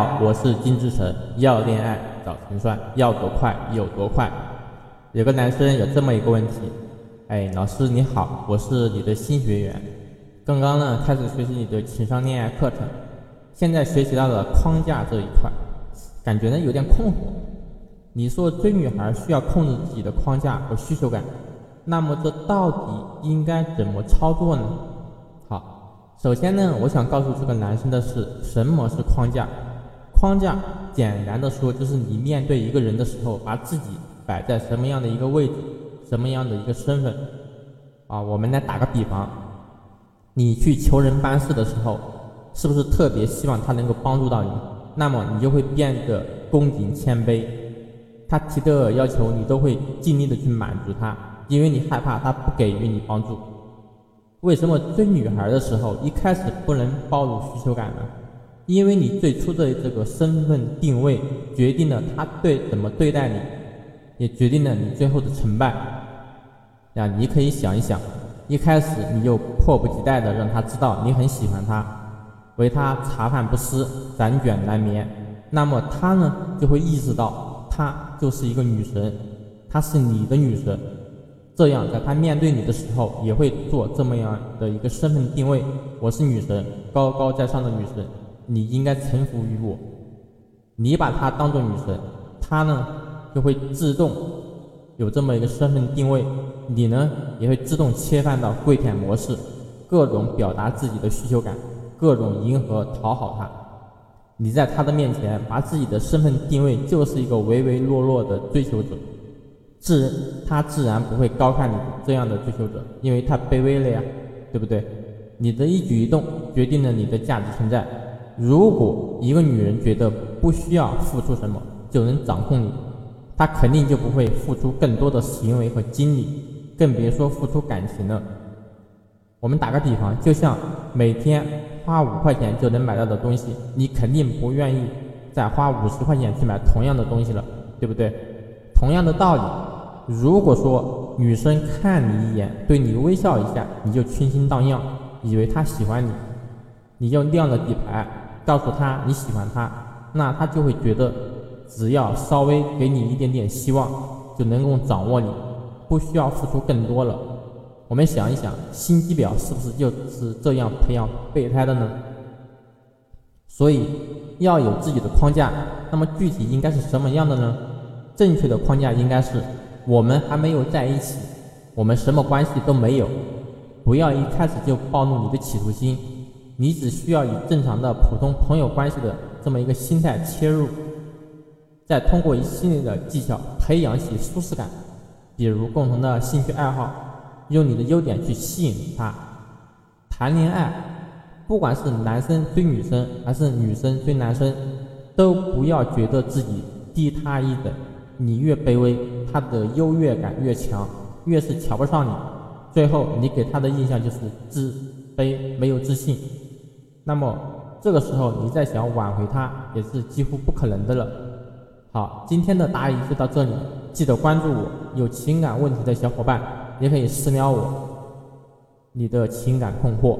好，我是金志成，要恋爱找陈帅，要多快有多快。有个男生有这么一个问题，哎，老师你好，我是你的新学员，刚刚呢开始学习你的情商恋爱课程，现在学习到了框架这一块，感觉呢有点困惑。你说追女孩需要控制自己的框架和需求感，那么这到底应该怎么操作呢？好，首先呢，我想告诉这个男生的是，什么是框架？框架，简单的说，就是你面对一个人的时候，把自己摆在什么样的一个位置，什么样的一个身份。啊，我们来打个比方，你去求人办事的时候，是不是特别希望他能够帮助到你？那么你就会变得恭谨谦卑，他提的要求你都会尽力的去满足他，因为你害怕他不给予你帮助。为什么追女孩的时候一开始不能暴露需求感呢？因为你最初的这个身份定位，决定了他对怎么对待你，也决定了你最后的成败。呀，你可以想一想，一开始你就迫不及待的让他知道你很喜欢他，为他茶饭不思，辗转难眠，那么他呢就会意识到，她就是一个女神，她是你的女神，这样在他面对你的时候，也会做这么样的一个身份定位：我是女神，高高在上的女神。你应该臣服于我，你把她当做女神，她呢就会自动有这么一个身份定位，你呢也会自动切换到跪舔模式，各种表达自己的需求感，各种迎合讨好她。你在她的面前把自己的身份定位就是一个唯唯诺诺的追求者，自她自然不会高看你这样的追求者，因为太卑微了呀，对不对？你的一举一动决定了你的价值存在。如果一个女人觉得不需要付出什么就能掌控你，她肯定就不会付出更多的行为和精力，更别说付出感情了。我们打个比方，就像每天花五块钱就能买到的东西，你肯定不愿意再花五十块钱去买同样的东西了，对不对？同样的道理，如果说女生看你一眼，对你微笑一下，你就倾心荡漾，以为她喜欢你，你就亮了底牌。告诉他你喜欢他，那他就会觉得，只要稍微给你一点点希望，就能够掌握你，不需要付出更多了。我们想一想，心机婊是不是就是这样培养备胎的呢？所以要有自己的框架，那么具体应该是什么样的呢？正确的框架应该是，我们还没有在一起，我们什么关系都没有，不要一开始就暴露你的企图心。你只需要以正常的普通朋友关系的这么一个心态切入，再通过一系列的技巧培养起舒适感，比如共同的兴趣爱好，用你的优点去吸引他。谈恋爱，不管是男生追女生还是女生追男生，都不要觉得自己低他一等，你越卑微，他的优越感越强，越是瞧不上你，最后你给他的印象就是自卑，没有自信。那么这个时候，你再想挽回他，也是几乎不可能的了。好，今天的答疑就到这里，记得关注我。有情感问题的小伙伴，也可以私聊我，你的情感困惑。